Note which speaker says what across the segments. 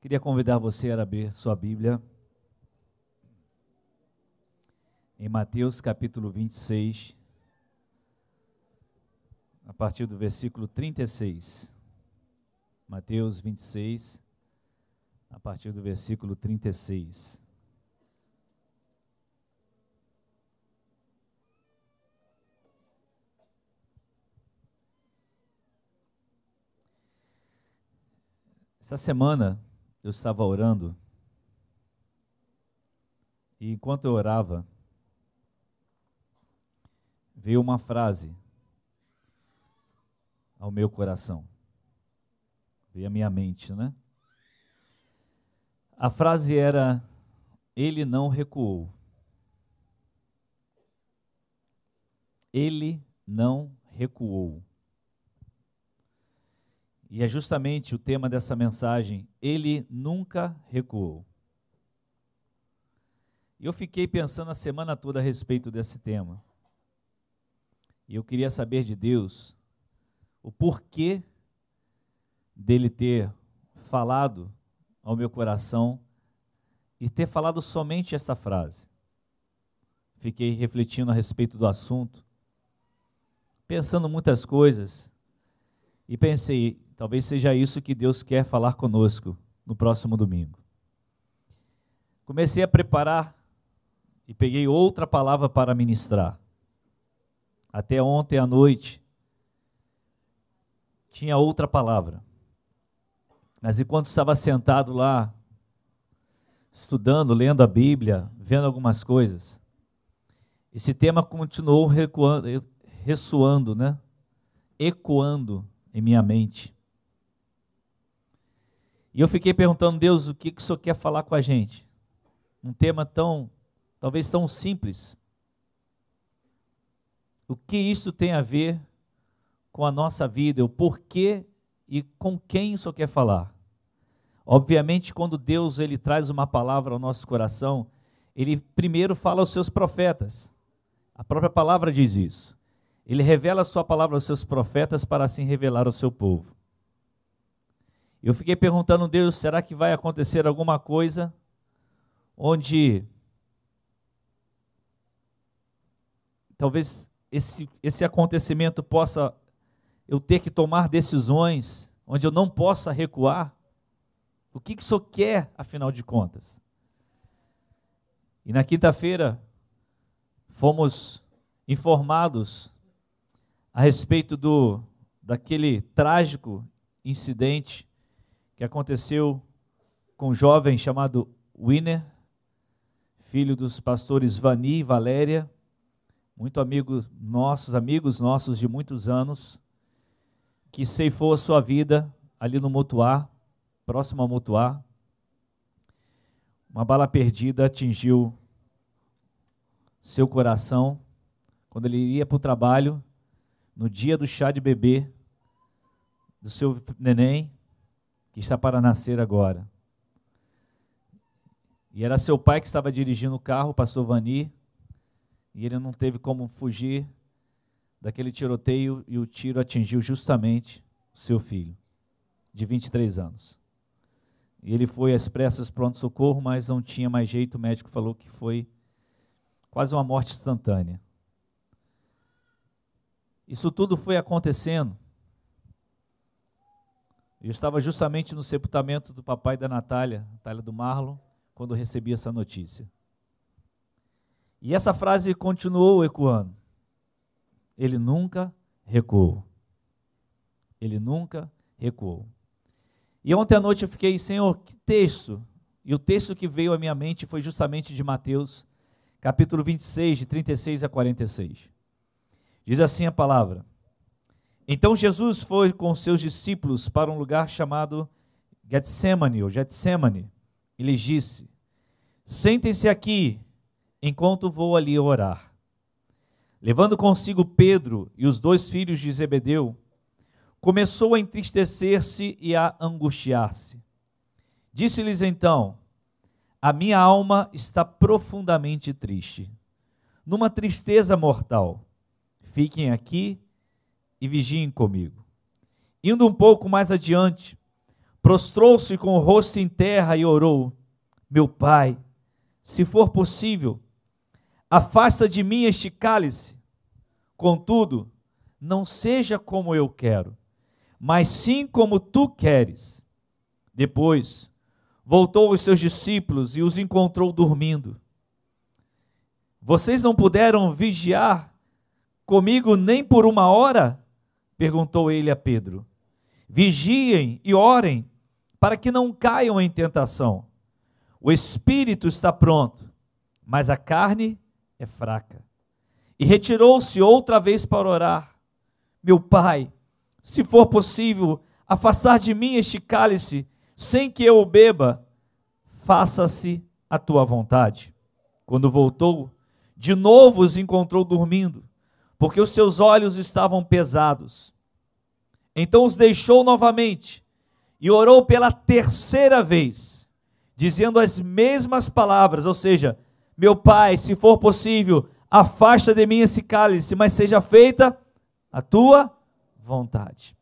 Speaker 1: Queria convidar você a abrir sua Bíblia em Mateus capítulo 26, a partir do versículo 36. Mateus 26, a partir do versículo 36. Essa semana eu estava orando e enquanto eu orava, veio uma frase ao meu coração, veio à minha mente, né? A frase era: Ele não recuou. Ele não recuou. E é justamente o tema dessa mensagem. Ele nunca recuou. E eu fiquei pensando a semana toda a respeito desse tema. E eu queria saber de Deus o porquê dele ter falado ao meu coração e ter falado somente essa frase. Fiquei refletindo a respeito do assunto, pensando muitas coisas, e pensei, Talvez seja isso que Deus quer falar conosco no próximo domingo. Comecei a preparar e peguei outra palavra para ministrar. Até ontem à noite tinha outra palavra. Mas enquanto estava sentado lá, estudando, lendo a Bíblia, vendo algumas coisas, esse tema continuou recuando, ressoando, né? ecoando em minha mente. E eu fiquei perguntando, Deus, o que, que o Senhor quer falar com a gente? Um tema tão, talvez tão simples. O que isso tem a ver com a nossa vida, o porquê e com quem o Senhor quer falar? Obviamente, quando Deus ele traz uma palavra ao nosso coração, ele primeiro fala aos seus profetas. A própria palavra diz isso. Ele revela a sua palavra aos seus profetas para assim revelar ao seu povo. Eu fiquei perguntando, Deus, será que vai acontecer alguma coisa onde talvez esse, esse acontecimento possa eu ter que tomar decisões, onde eu não possa recuar? O que, que o Senhor quer, afinal de contas? E na quinta-feira fomos informados a respeito do daquele trágico incidente que aconteceu com um jovem chamado Winner, filho dos pastores Vani e Valéria, muito amigos nossos, amigos nossos de muitos anos, que ceifou a sua vida ali no Mutuá, próximo a Mutuá. Uma bala perdida atingiu seu coração quando ele ia para o trabalho, no dia do chá de bebê do seu neném, que está para nascer agora. E era seu pai que estava dirigindo o carro, o pastor Vani, e ele não teve como fugir daquele tiroteio e o tiro atingiu justamente seu filho, de 23 anos. E ele foi às pressas pronto-socorro, mas não tinha mais jeito, o médico falou que foi quase uma morte instantânea. Isso tudo foi acontecendo eu estava justamente no sepultamento do papai da Natália, Natália do Marlon, quando recebi essa notícia. E essa frase continuou ecoando. Ele nunca recuou. Ele nunca recuou. E ontem à noite eu fiquei, Senhor, que texto? E o texto que veio à minha mente foi justamente de Mateus, capítulo 26, de 36 a 46. Diz assim a palavra: então Jesus foi com seus discípulos para um lugar chamado Getsemane, ou Getsemane, e lhes disse: Sentem-se aqui, enquanto vou ali orar. Levando consigo Pedro e os dois filhos de Zebedeu, começou a entristecer-se e a angustiar-se. Disse-lhes então: A minha alma está profundamente triste, numa tristeza mortal. Fiquem aqui e vigiem comigo. Indo um pouco mais adiante, prostrou-se com o rosto em terra e orou: Meu pai, se for possível, afasta de mim este cálice. Contudo, não seja como eu quero, mas sim como tu queres. Depois, voltou aos seus discípulos e os encontrou dormindo. Vocês não puderam vigiar comigo nem por uma hora? Perguntou ele a Pedro. Vigiem e orem, para que não caiam em tentação. O espírito está pronto, mas a carne é fraca. E retirou-se outra vez para orar. Meu pai, se for possível, afastar de mim este cálice, sem que eu o beba, faça-se a tua vontade. Quando voltou, de novo os encontrou dormindo, porque os seus olhos estavam pesados. Então os deixou novamente e orou pela terceira vez, dizendo as mesmas palavras, ou seja, meu pai, se for possível, afasta de mim esse cálice, mas seja feita a tua vontade.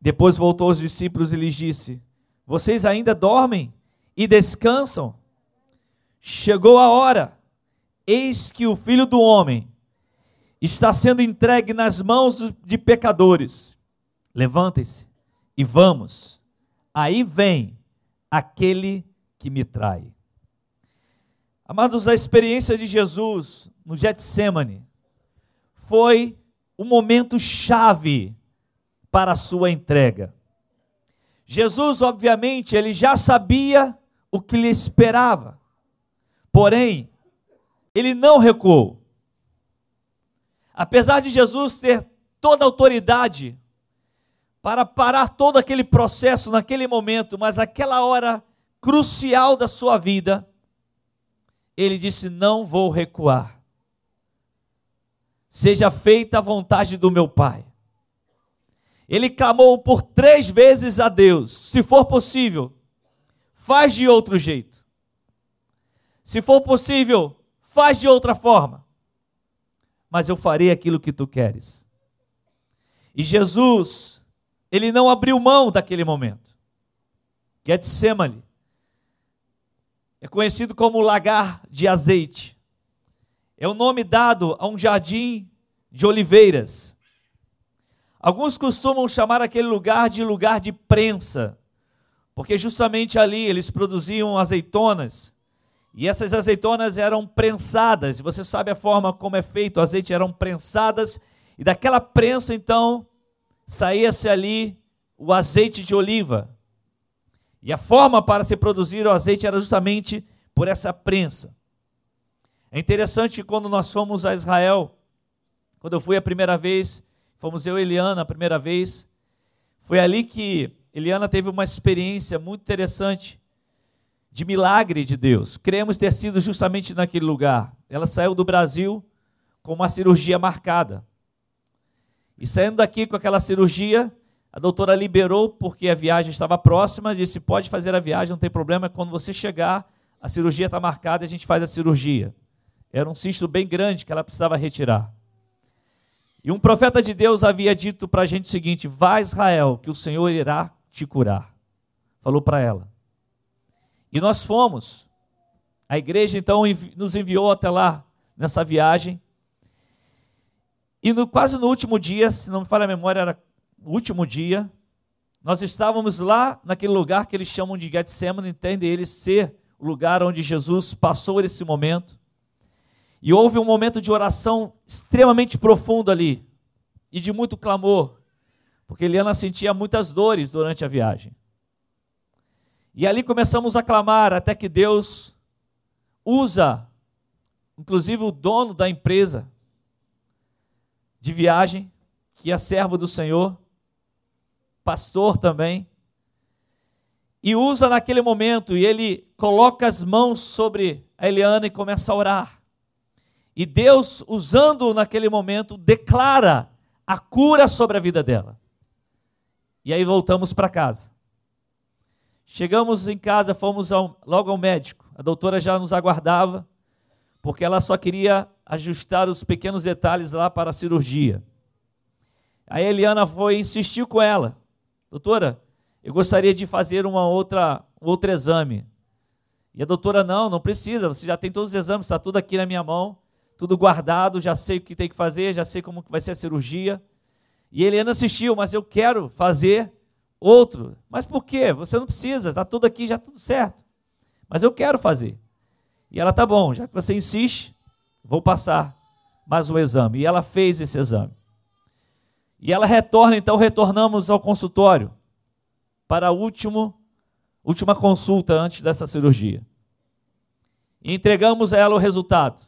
Speaker 1: Depois voltou aos discípulos e lhes disse: Vocês ainda dormem e descansam? Chegou a hora, eis que o filho do homem está sendo entregue nas mãos de pecadores. Levantem-se e vamos. Aí vem aquele que me trai. Amados, a experiência de Jesus no Getsemane foi o momento chave para a sua entrega. Jesus, obviamente, ele já sabia o que lhe esperava. Porém, ele não recuou. Apesar de Jesus ter toda a autoridade para parar todo aquele processo naquele momento, mas aquela hora crucial da sua vida, ele disse: Não vou recuar. Seja feita a vontade do meu Pai. Ele clamou por três vezes a Deus: Se for possível, faz de outro jeito. Se for possível, faz de outra forma. Mas eu farei aquilo que tu queres. E Jesus, ele não abriu mão daquele momento. Getsemane é conhecido como lagar de azeite. É o nome dado a um jardim de oliveiras. Alguns costumam chamar aquele lugar de lugar de prensa, porque justamente ali eles produziam azeitonas e essas azeitonas eram prensadas, você sabe a forma como é feito, o azeite eram prensadas, e daquela prensa então saía-se ali o azeite de oliva. E a forma para se produzir o azeite era justamente por essa prensa. É interessante quando nós fomos a Israel, quando eu fui a primeira vez, fomos eu e Eliana a primeira vez, foi ali que Eliana teve uma experiência muito interessante de milagre de Deus. Cremos ter sido justamente naquele lugar. Ela saiu do Brasil com uma cirurgia marcada. E saindo daqui com aquela cirurgia, a doutora liberou porque a viagem estava próxima, disse: pode fazer a viagem, não tem problema, quando você chegar, a cirurgia está marcada e a gente faz a cirurgia. Era um cisto bem grande que ela precisava retirar. E um profeta de Deus havia dito para a gente o seguinte: Vá Israel, que o Senhor irá te curar. Falou para ela. E nós fomos. A igreja então nos enviou até lá nessa viagem. E no, quase no último dia, se não me falha a memória, era o último dia, nós estávamos lá naquele lugar que eles chamam de Getsemane, entende eles ser o lugar onde Jesus passou esse momento. E houve um momento de oração extremamente profundo ali, e de muito clamor, porque Eliana sentia muitas dores durante a viagem. E ali começamos a clamar até que Deus usa, inclusive o dono da empresa de viagem, que é servo do Senhor, pastor também, e usa naquele momento, e ele coloca as mãos sobre a Eliana e começa a orar. E Deus, usando naquele momento, declara a cura sobre a vida dela. E aí voltamos para casa. Chegamos em casa, fomos ao, logo ao médico. A doutora já nos aguardava, porque ela só queria ajustar os pequenos detalhes lá para a cirurgia. A Eliana foi insistiu com ela. doutora, eu gostaria de fazer uma outra, um outro exame. E a doutora, não, não precisa, você já tem todos os exames, está tudo aqui na minha mão, tudo guardado, já sei o que tem que fazer, já sei como vai ser a cirurgia. E ele ainda assistiu, mas eu quero fazer outro. Mas por quê? Você não precisa, está tudo aqui, já tudo certo. Mas eu quero fazer. E ela, tá bom, já que você insiste, vou passar mais um exame. E ela fez esse exame. E ela retorna, então retornamos ao consultório para a último, última consulta antes dessa cirurgia. E entregamos a ela o resultado.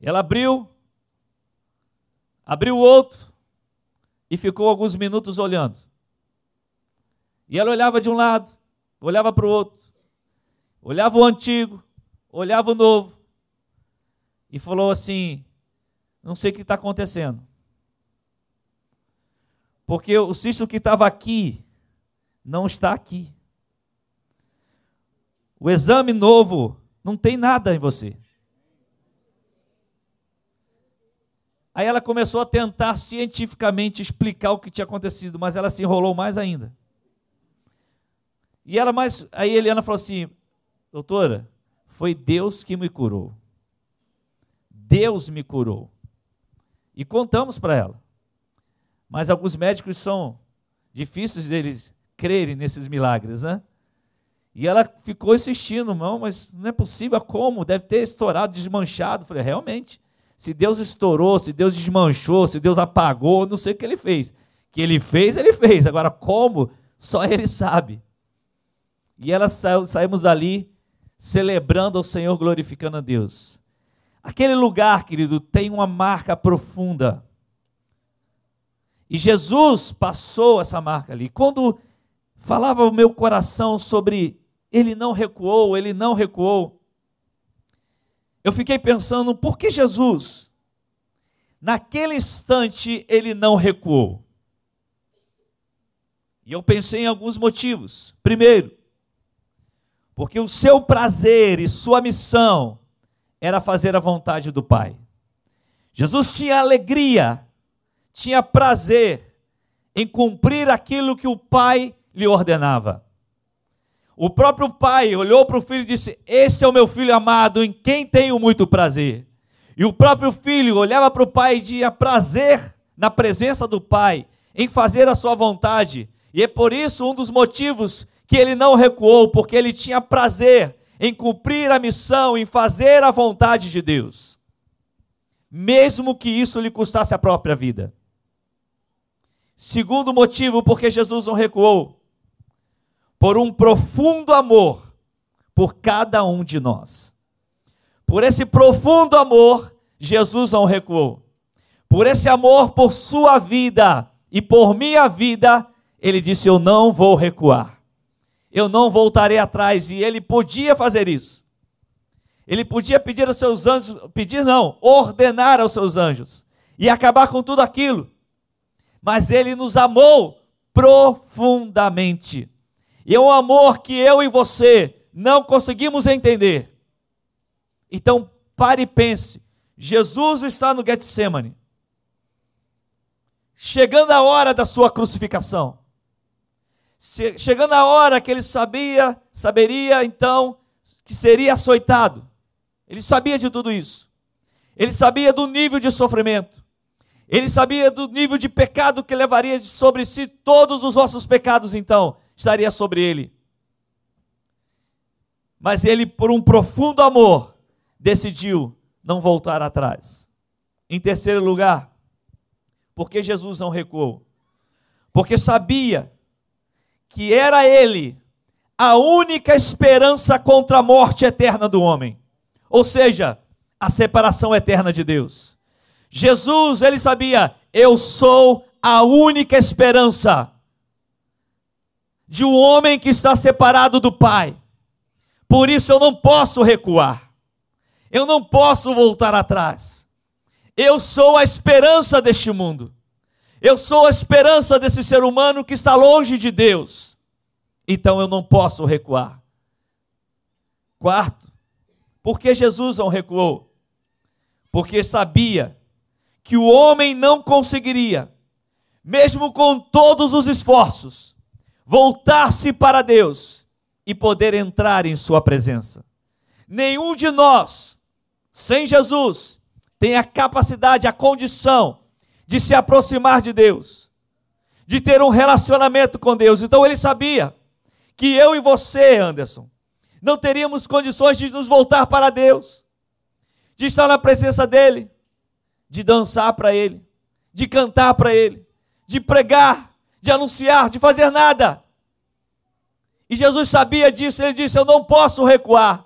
Speaker 1: Ela abriu, abriu o outro e ficou alguns minutos olhando. E ela olhava de um lado, olhava para o outro, olhava o antigo, olhava o novo, e falou assim: Não sei o que está acontecendo. Porque o cisto que estava aqui não está aqui. O exame novo não tem nada em você. Aí ela começou a tentar cientificamente explicar o que tinha acontecido, mas ela se enrolou mais ainda. E ela mais, aí Eliana falou assim: "Doutora, foi Deus que me curou. Deus me curou." E contamos para ela. Mas alguns médicos são difíceis deles crerem nesses milagres, né? E ela ficou insistindo, não, mas não é possível, como? Deve ter estourado, desmanchado. Eu falei, realmente, se Deus estourou, se Deus desmanchou, se Deus apagou, não sei o que ele fez. Que ele fez, ele fez. Agora, como? Só ele sabe. E ela saiu, saímos dali celebrando ao Senhor, glorificando a Deus. Aquele lugar, querido, tem uma marca profunda e Jesus passou essa marca ali. Quando falava o meu coração sobre ele não recuou, ele não recuou, eu fiquei pensando, por que Jesus, naquele instante, ele não recuou? E eu pensei em alguns motivos. Primeiro, porque o seu prazer e sua missão era fazer a vontade do Pai. Jesus tinha alegria tinha prazer em cumprir aquilo que o pai lhe ordenava. O próprio pai olhou para o filho e disse: Esse é o meu filho amado, em quem tenho muito prazer. E o próprio filho olhava para o pai e tinha prazer na presença do pai, em fazer a sua vontade. E é por isso um dos motivos que ele não recuou, porque ele tinha prazer em cumprir a missão, em fazer a vontade de Deus, mesmo que isso lhe custasse a própria vida. Segundo motivo porque Jesus não recuou, por um profundo amor por cada um de nós. Por esse profundo amor, Jesus não recuou. Por esse amor por sua vida e por minha vida, ele disse: Eu não vou recuar. Eu não voltarei atrás. E ele podia fazer isso. Ele podia pedir aos seus anjos, pedir não, ordenar aos seus anjos e acabar com tudo aquilo mas ele nos amou profundamente. E é um amor que eu e você não conseguimos entender. Então, pare e pense. Jesus está no Getsemane. Chegando a hora da sua crucificação. Chegando a hora que ele sabia, saberia então que seria açoitado. Ele sabia de tudo isso. Ele sabia do nível de sofrimento. Ele sabia do nível de pecado que levaria sobre si todos os nossos pecados, então, estaria sobre ele. Mas ele, por um profundo amor, decidiu não voltar atrás. Em terceiro lugar, porque Jesus não recuou? Porque sabia que era ele a única esperança contra a morte eterna do homem. Ou seja, a separação eterna de Deus. Jesus, ele sabia, eu sou a única esperança de um homem que está separado do Pai. Por isso eu não posso recuar. Eu não posso voltar atrás. Eu sou a esperança deste mundo. Eu sou a esperança desse ser humano que está longe de Deus. Então eu não posso recuar. Quarto, por que Jesus não recuou? Porque sabia que o homem não conseguiria mesmo com todos os esforços, voltar-se para Deus e poder entrar em Sua presença. Nenhum de nós, sem Jesus, tem a capacidade, a condição de se aproximar de Deus, de ter um relacionamento com Deus. Então ele sabia que eu e você, Anderson, não teríamos condições de nos voltar para Deus, de estar na presença dEle, de dançar para Ele, de cantar para Ele, de pregar, de anunciar, de fazer nada. E Jesus sabia disso, ele disse: Eu não posso recuar,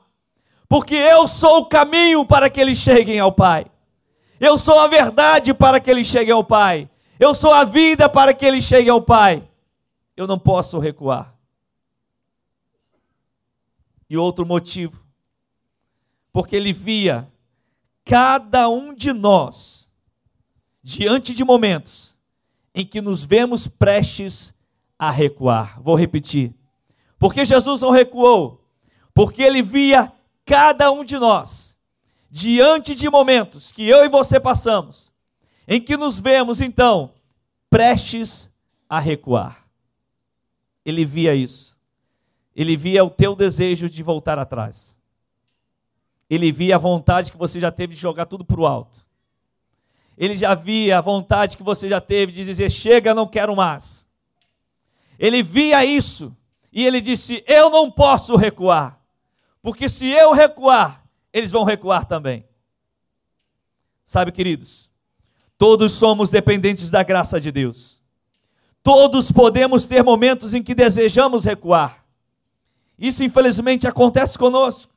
Speaker 1: porque eu sou o caminho para que eles cheguem ao Pai, eu sou a verdade para que eles cheguem ao Pai, eu sou a vida para que eles cheguem ao Pai. Eu não posso recuar. E outro motivo, porque ele via cada um de nós diante de momentos em que nos vemos prestes a recuar. Vou repetir. Porque Jesus não recuou, porque ele via cada um de nós diante de momentos que eu e você passamos, em que nos vemos então prestes a recuar. Ele via isso. Ele via o teu desejo de voltar atrás. Ele via a vontade que você já teve de jogar tudo para o alto. Ele já via a vontade que você já teve de dizer: chega, não quero mais. Ele via isso e ele disse: eu não posso recuar, porque se eu recuar, eles vão recuar também. Sabe, queridos, todos somos dependentes da graça de Deus. Todos podemos ter momentos em que desejamos recuar. Isso, infelizmente, acontece conosco.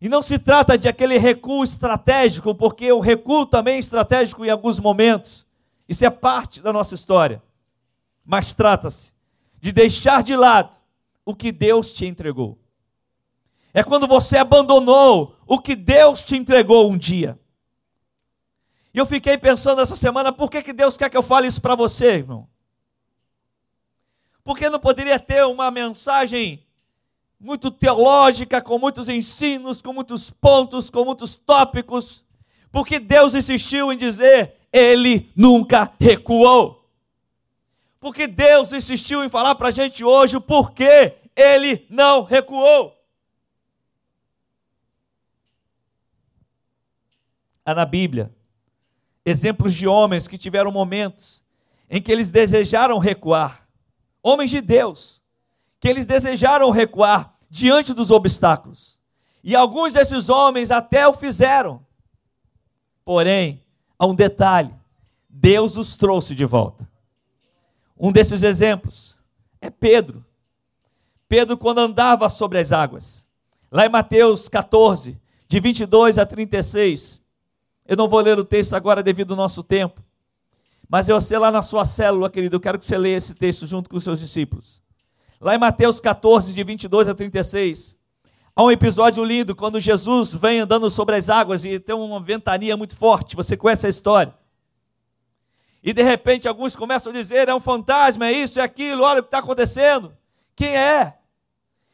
Speaker 1: E não se trata de aquele recuo estratégico, porque o recuo também é estratégico em alguns momentos. Isso é parte da nossa história. Mas trata-se de deixar de lado o que Deus te entregou. É quando você abandonou o que Deus te entregou um dia. E eu fiquei pensando essa semana, por que, que Deus quer que eu fale isso para você, irmão? Porque não poderia ter uma mensagem muito teológica, com muitos ensinos, com muitos pontos, com muitos tópicos, porque Deus insistiu em dizer: Ele nunca recuou. Porque Deus insistiu em falar para a gente hoje o porquê Ele não recuou. Há na Bíblia exemplos de homens que tiveram momentos em que eles desejaram recuar, homens de Deus, que eles desejaram recuar diante dos obstáculos. E alguns desses homens até o fizeram. Porém, há um detalhe: Deus os trouxe de volta. Um desses exemplos é Pedro. Pedro, quando andava sobre as águas, lá em Mateus 14, de 22 a 36. Eu não vou ler o texto agora devido ao nosso tempo, mas eu sei lá na sua célula, querido, eu quero que você leia esse texto junto com os seus discípulos. Lá em Mateus 14, de 22 a 36, há um episódio lindo quando Jesus vem andando sobre as águas e tem uma ventania muito forte. Você conhece a história? E de repente alguns começam a dizer: é um fantasma, é isso, é aquilo, olha o que está acontecendo. Quem é?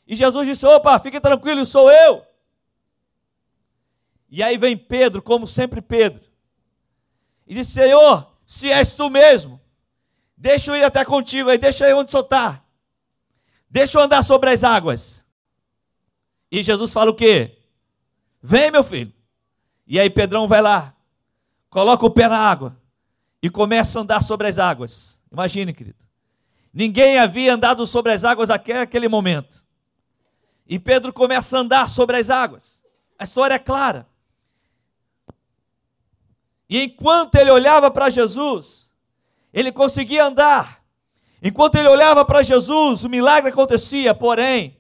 Speaker 1: E Jesus disse: opa, fique tranquilo, sou eu. E aí vem Pedro, como sempre Pedro, e diz: Senhor, se és tu mesmo, deixa eu ir até contigo aí, deixa eu onde soltar. Deixa eu andar sobre as águas. E Jesus fala o quê? Vem, meu filho. E aí Pedrão vai lá, coloca o pé na água e começa a andar sobre as águas. Imagine, querido. Ninguém havia andado sobre as águas até aquele momento. E Pedro começa a andar sobre as águas. A história é clara. E enquanto ele olhava para Jesus, ele conseguia andar Enquanto ele olhava para Jesus, o milagre acontecia, porém,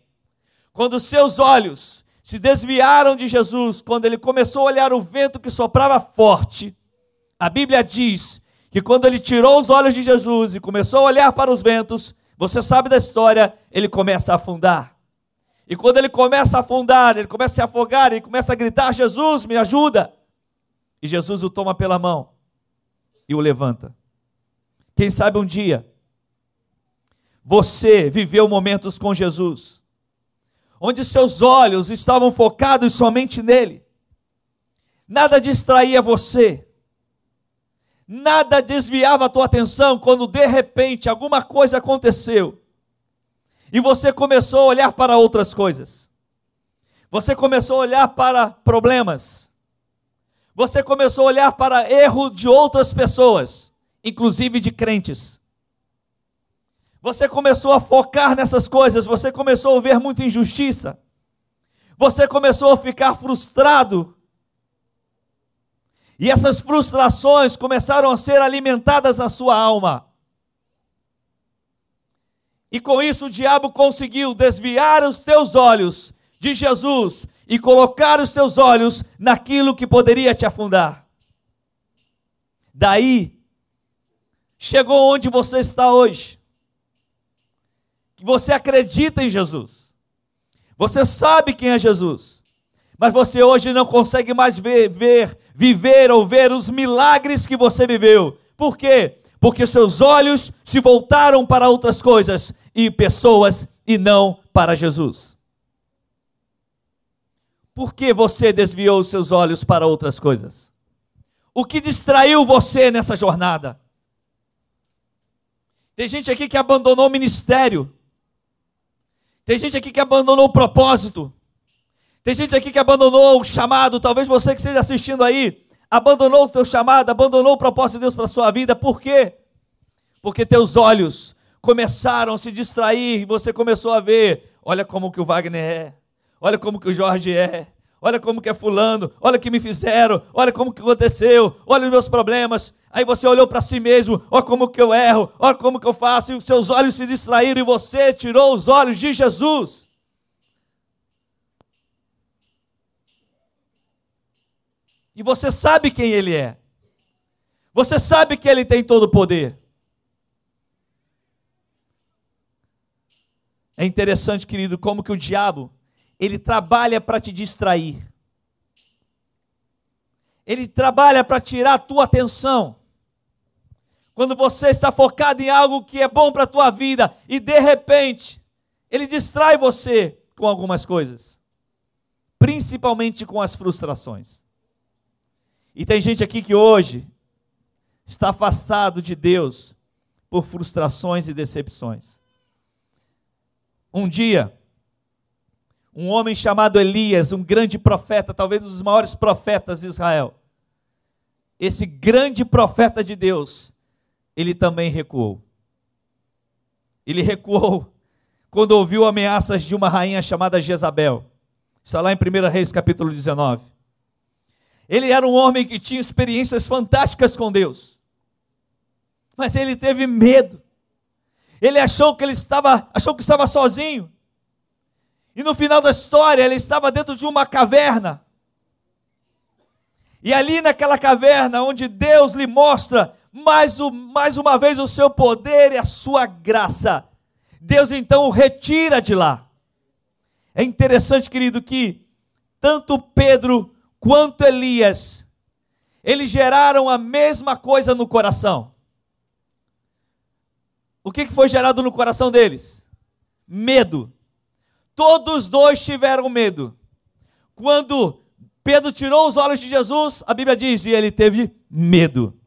Speaker 1: quando seus olhos se desviaram de Jesus, quando ele começou a olhar o vento que soprava forte, a Bíblia diz que quando ele tirou os olhos de Jesus e começou a olhar para os ventos, você sabe da história, ele começa a afundar. E quando ele começa a afundar, ele começa a se afogar, ele começa a gritar: Jesus, me ajuda! E Jesus o toma pela mão e o levanta. Quem sabe um dia você viveu momentos com Jesus, onde seus olhos estavam focados somente nele, nada distraía você, nada desviava a tua atenção quando de repente alguma coisa aconteceu e você começou a olhar para outras coisas. Você começou a olhar para problemas. Você começou a olhar para erro de outras pessoas, inclusive de crentes. Você começou a focar nessas coisas, você começou a ver muita injustiça. Você começou a ficar frustrado e essas frustrações começaram a ser alimentadas na sua alma. E com isso o diabo conseguiu desviar os teus olhos de Jesus e colocar os teus olhos naquilo que poderia te afundar. Daí, chegou onde você está hoje. Você acredita em Jesus. Você sabe quem é Jesus. Mas você hoje não consegue mais ver, ver viver ou ver os milagres que você viveu. Por quê? Porque seus olhos se voltaram para outras coisas e pessoas e não para Jesus. Por que você desviou os seus olhos para outras coisas? O que distraiu você nessa jornada? Tem gente aqui que abandonou o ministério. Tem gente aqui que abandonou o propósito. Tem gente aqui que abandonou o chamado, talvez você que esteja assistindo aí, abandonou o teu chamado, abandonou o propósito de Deus para a sua vida. Por quê? Porque teus olhos começaram a se distrair, você começou a ver, olha como que o Wagner é, olha como que o Jorge é, olha como que é fulano, olha o que me fizeram, olha como que aconteceu, olha os meus problemas. Aí você olhou para si mesmo, olha como que eu erro, olha como que eu faço, e os seus olhos se distraíram e você tirou os olhos de Jesus. E você sabe quem Ele é. Você sabe que Ele tem todo o poder. É interessante, querido, como que o diabo, ele trabalha para te distrair. Ele trabalha para tirar a tua atenção. Quando você está focado em algo que é bom para a tua vida e de repente ele distrai você com algumas coisas, principalmente com as frustrações. E tem gente aqui que hoje está afastado de Deus por frustrações e decepções. Um dia, um homem chamado Elias, um grande profeta, talvez um dos maiores profetas de Israel, esse grande profeta de Deus, ele também recuou. Ele recuou quando ouviu ameaças de uma rainha chamada Jezabel. Está lá em 1 Reis capítulo 19. Ele era um homem que tinha experiências fantásticas com Deus. Mas ele teve medo. Ele achou que ele estava, achou que estava sozinho. E no final da história, ele estava dentro de uma caverna. E ali naquela caverna, onde Deus lhe mostra mais, mais uma vez o seu poder e a sua graça, Deus então o retira de lá. É interessante, querido, que tanto Pedro quanto Elias, eles geraram a mesma coisa no coração. O que foi gerado no coração deles? Medo. Todos dois tiveram medo. Quando Pedro tirou os olhos de Jesus, a Bíblia diz, e ele teve medo.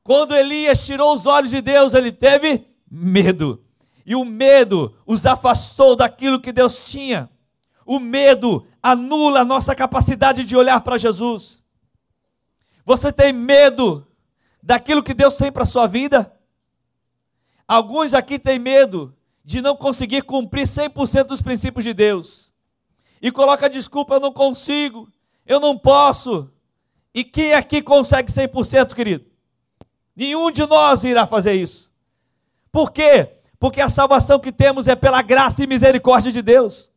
Speaker 1: Quando Elias tirou os olhos de Deus, ele teve medo. E o medo os afastou daquilo que Deus tinha. O medo anula a nossa capacidade de olhar para Jesus. Você tem medo daquilo que Deus tem para a sua vida? Alguns aqui têm medo de não conseguir cumprir 100% dos princípios de Deus. E coloca desculpa, eu não consigo, eu não posso. E quem aqui consegue 100%, querido? Nenhum de nós irá fazer isso. Por quê? Porque a salvação que temos é pela graça e misericórdia de Deus.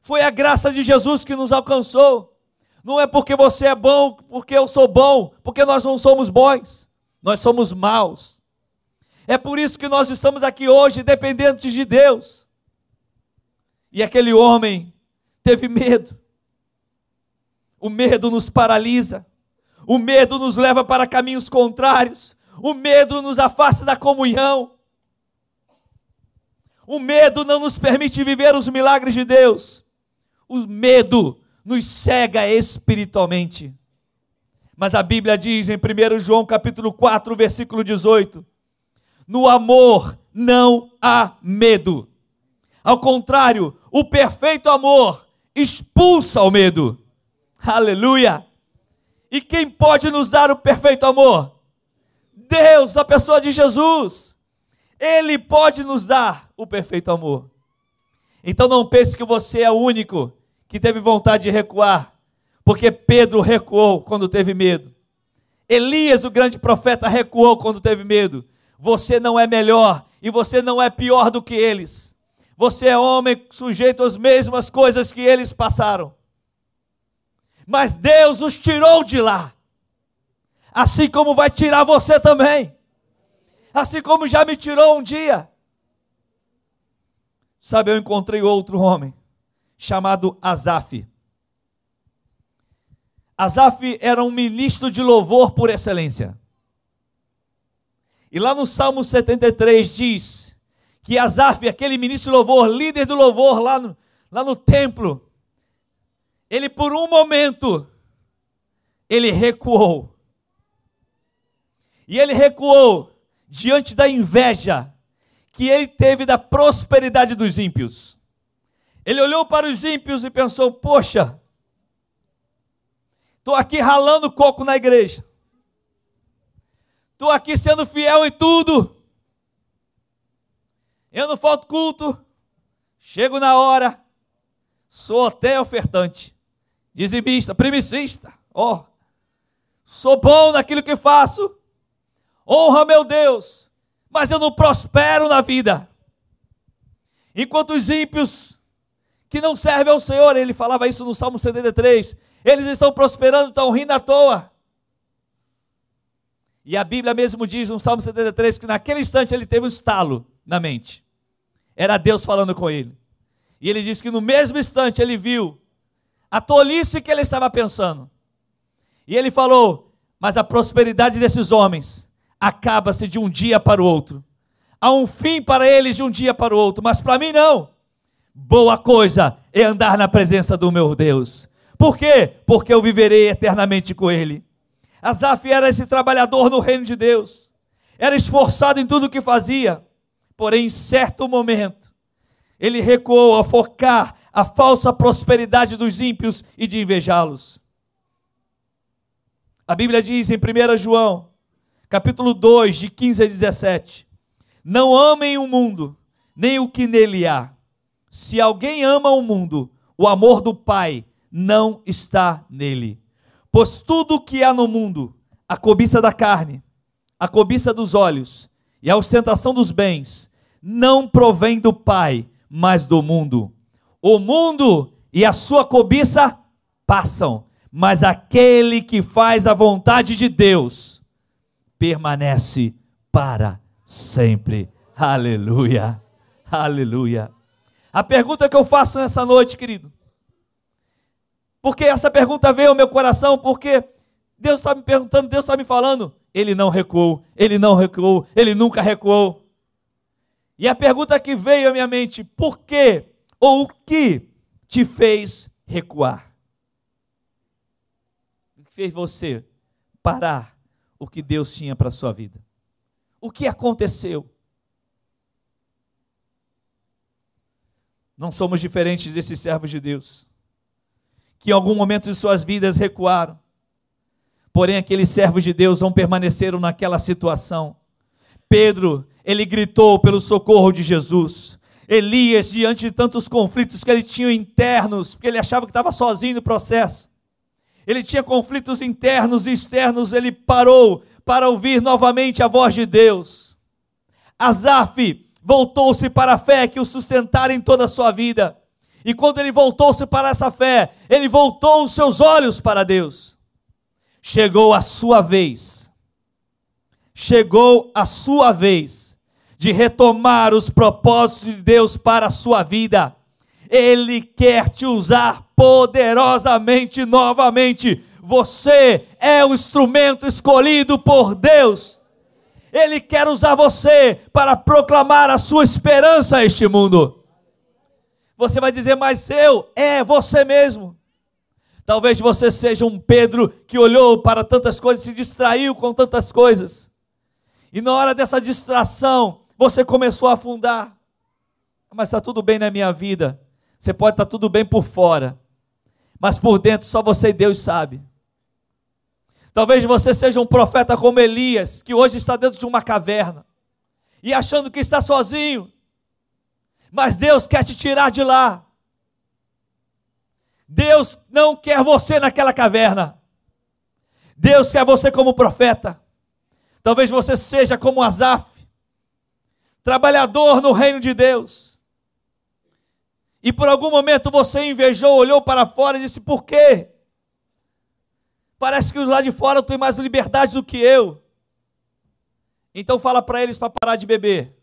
Speaker 1: Foi a graça de Jesus que nos alcançou. Não é porque você é bom, porque eu sou bom, porque nós não somos bons. Nós somos maus. É por isso que nós estamos aqui hoje dependentes de Deus. E aquele homem teve medo. O medo nos paralisa. O medo nos leva para caminhos contrários. O medo nos afasta da comunhão. O medo não nos permite viver os milagres de Deus o medo nos cega espiritualmente. Mas a Bíblia diz em 1 João capítulo 4, versículo 18: No amor não há medo. Ao contrário, o perfeito amor expulsa o medo. Aleluia! E quem pode nos dar o perfeito amor? Deus, a pessoa de Jesus. Ele pode nos dar o perfeito amor. Então não pense que você é o único que teve vontade de recuar porque Pedro recuou quando teve medo. Elias, o grande profeta, recuou quando teve medo. Você não é melhor e você não é pior do que eles. Você é homem sujeito às mesmas coisas que eles passaram. Mas Deus os tirou de lá. Assim como vai tirar você também. Assim como já me tirou um dia. Sabe, eu encontrei outro homem chamado Azaf. Asaf era um ministro de louvor por excelência. E lá no Salmo 73 diz que Asaf, aquele ministro louvor, líder do louvor lá no, lá no templo, ele por um momento, ele recuou. E ele recuou diante da inveja que ele teve da prosperidade dos ímpios. Ele olhou para os ímpios e pensou: Poxa, Estou aqui ralando coco na igreja. Estou aqui sendo fiel em tudo. Eu não falto culto. Chego na hora. Sou até ofertante. Dizimista, primicista. Ó. Oh, sou bom naquilo que faço. Honra meu Deus. Mas eu não prospero na vida. Enquanto os ímpios que não servem ao Senhor, ele falava isso no Salmo 73, eles estão prosperando, estão rindo à toa. E a Bíblia mesmo diz no Salmo 73 que naquele instante ele teve um estalo na mente. Era Deus falando com ele. E ele diz que no mesmo instante ele viu a tolice que ele estava pensando. E ele falou: Mas a prosperidade desses homens acaba-se de um dia para o outro. Há um fim para eles de um dia para o outro, mas para mim não. Boa coisa é andar na presença do meu Deus. Por quê? Porque eu viverei eternamente com Ele. Asaf era esse trabalhador no reino de Deus, era esforçado em tudo o que fazia, porém, em certo momento, ele recuou a focar a falsa prosperidade dos ímpios e de invejá-los. A Bíblia diz em 1 João, capítulo 2, de 15 a 17: Não amem o mundo, nem o que nele há. Se alguém ama o mundo, o amor do Pai não está nele. Pois tudo que há no mundo, a cobiça da carne, a cobiça dos olhos e a ostentação dos bens, não provém do Pai, mas do mundo. O mundo e a sua cobiça passam, mas aquele que faz a vontade de Deus permanece para sempre. Aleluia. Aleluia. A pergunta que eu faço nessa noite, querido, porque essa pergunta veio ao meu coração, porque Deus está me perguntando, Deus está me falando. Ele não recuou, ele não recuou, ele nunca recuou. E a pergunta que veio à minha mente, por que ou o que te fez recuar? O que fez você parar o que Deus tinha para a sua vida? O que aconteceu? Não somos diferentes desses servos de Deus que em algum momento de suas vidas recuaram. Porém, aqueles servos de Deus não permaneceram naquela situação. Pedro, ele gritou pelo socorro de Jesus. Elias, diante de tantos conflitos que ele tinha internos, porque ele achava que estava sozinho no processo. Ele tinha conflitos internos e externos, ele parou para ouvir novamente a voz de Deus. Asaf voltou-se para a fé que o sustentara em toda a sua vida. E quando ele voltou-se para essa fé, ele voltou os seus olhos para Deus. Chegou a sua vez. Chegou a sua vez de retomar os propósitos de Deus para a sua vida. Ele quer te usar poderosamente novamente. Você é o instrumento escolhido por Deus. Ele quer usar você para proclamar a sua esperança a este mundo. Você vai dizer, mas eu, é você mesmo. Talvez você seja um Pedro que olhou para tantas coisas, se distraiu com tantas coisas. E na hora dessa distração, você começou a afundar. Mas está tudo bem na minha vida. Você pode estar tá tudo bem por fora, mas por dentro só você e Deus sabe. Talvez você seja um profeta como Elias, que hoje está dentro de uma caverna e achando que está sozinho, mas Deus quer te tirar de lá. Deus não quer você naquela caverna. Deus quer você como profeta. Talvez você seja como Asaf, trabalhador no reino de Deus. E por algum momento você invejou, olhou para fora e disse: Por quê? Parece que os lá de fora têm mais liberdade do que eu. Então fala para eles para parar de beber.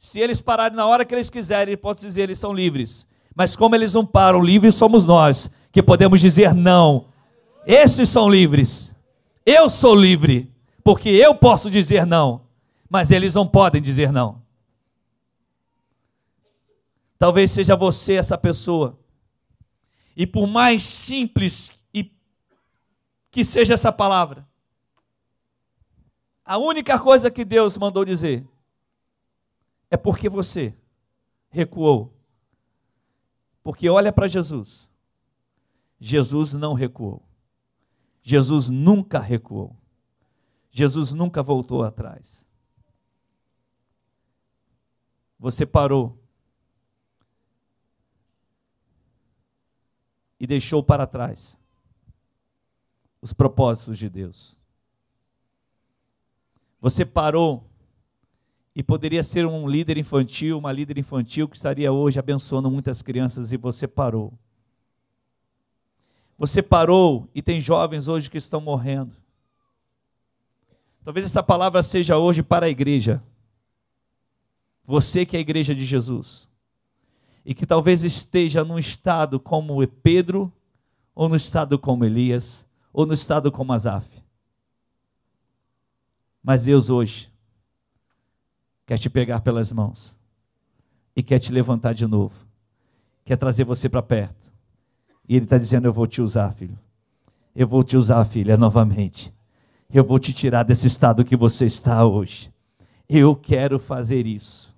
Speaker 1: Se eles pararem na hora que eles quiserem, pode dizer, eles são livres. Mas como eles não param, livres somos nós, que podemos dizer não. Esses são livres. Eu sou livre, porque eu posso dizer não, mas eles não podem dizer não. Talvez seja você essa pessoa. E por mais simples que seja essa palavra. A única coisa que Deus mandou dizer é porque você recuou. Porque olha para Jesus. Jesus não recuou. Jesus nunca recuou. Jesus nunca voltou atrás. Você parou e deixou para trás os propósitos de Deus. Você parou e poderia ser um líder infantil, uma líder infantil que estaria hoje abençoando muitas crianças e você parou. Você parou e tem jovens hoje que estão morrendo. Talvez essa palavra seja hoje para a igreja. Você que é a igreja de Jesus. E que talvez esteja num estado como Pedro, ou no estado como Elias, ou no estado como Asaf. Mas Deus hoje quer te pegar pelas mãos e quer te levantar de novo, quer trazer você para perto. E Ele está dizendo: Eu vou te usar, filho. Eu vou te usar, filha, novamente. Eu vou te tirar desse estado que você está hoje. Eu quero fazer isso.